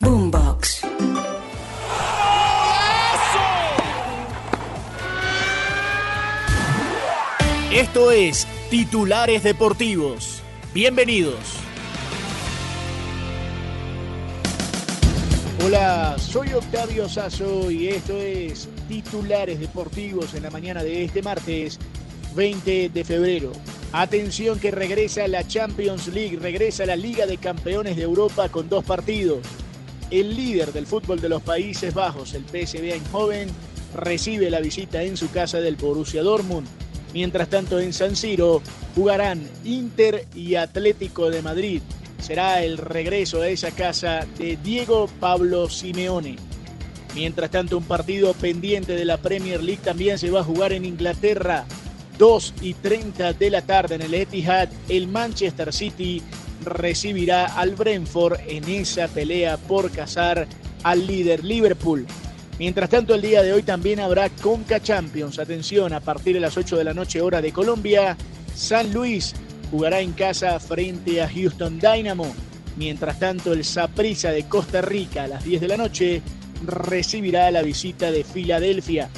Boombox. Esto es Titulares Deportivos. Bienvenidos. Hola, soy Octavio Sazo y esto es Titulares Deportivos en la mañana de este martes 20 de febrero. Atención que regresa la Champions League, regresa la Liga de Campeones de Europa con dos partidos. El líder del fútbol de los Países Bajos, el PSV Eindhoven, recibe la visita en su casa del Borussia Dortmund. Mientras tanto en San Siro jugarán Inter y Atlético de Madrid. Será el regreso a esa casa de Diego Pablo Simeone. Mientras tanto un partido pendiente de la Premier League también se va a jugar en Inglaterra. 2 y 30 de la tarde en el Etihad, el Manchester City recibirá al Brentford en esa pelea por cazar al líder Liverpool. Mientras tanto, el día de hoy también habrá Conca Champions. Atención, a partir de las 8 de la noche hora de Colombia, San Luis jugará en casa frente a Houston Dynamo. Mientras tanto, el Saprissa de Costa Rica a las 10 de la noche recibirá la visita de Filadelfia.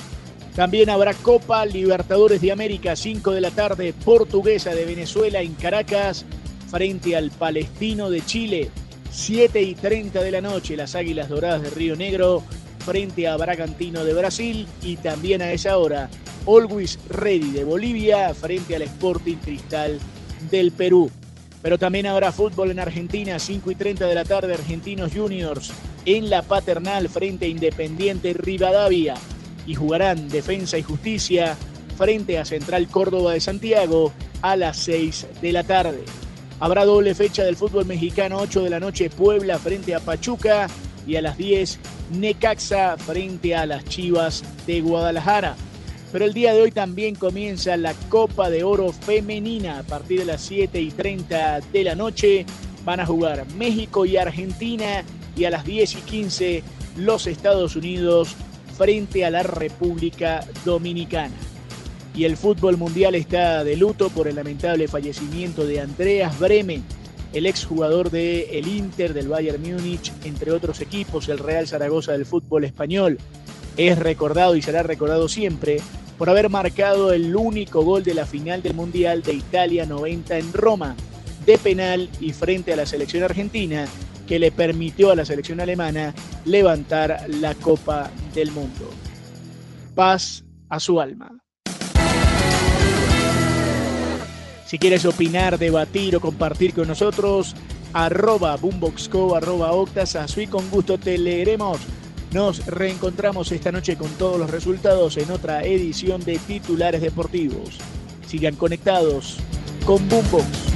También habrá Copa Libertadores de América, 5 de la tarde, Portuguesa de Venezuela en Caracas frente al Palestino de Chile. 7 y 30 de la noche, las Águilas Doradas de Río Negro frente a Bragantino de Brasil y también a esa hora, Always Ready de Bolivia frente al Sporting Cristal del Perú. Pero también habrá fútbol en Argentina, 5 y 30 de la tarde, Argentinos Juniors en la paternal frente a Independiente Rivadavia y jugarán Defensa y Justicia frente a Central Córdoba de Santiago a las 6 de la tarde. Habrá doble fecha del fútbol mexicano, 8 de la noche Puebla frente a Pachuca y a las 10 Necaxa frente a las Chivas de Guadalajara. Pero el día de hoy también comienza la Copa de Oro Femenina a partir de las 7 y 30 de la noche. Van a jugar México y Argentina y a las 10 y 15 los Estados Unidos frente a la República Dominicana y el fútbol mundial está de luto por el lamentable fallecimiento de Andreas Bremen, el exjugador del el Inter, del Bayern Múnich, entre otros equipos, el Real Zaragoza del fútbol español. Es recordado y será recordado siempre por haber marcado el único gol de la final del Mundial de Italia 90 en Roma, de penal y frente a la selección argentina, que le permitió a la selección alemana levantar la Copa del Mundo. Paz a su alma. Si quieres opinar, debatir o compartir con nosotros, arroba boomboxco, arroba octas, y con gusto te leeremos. Nos reencontramos esta noche con todos los resultados en otra edición de Titulares Deportivos. Sigan conectados con Boombox.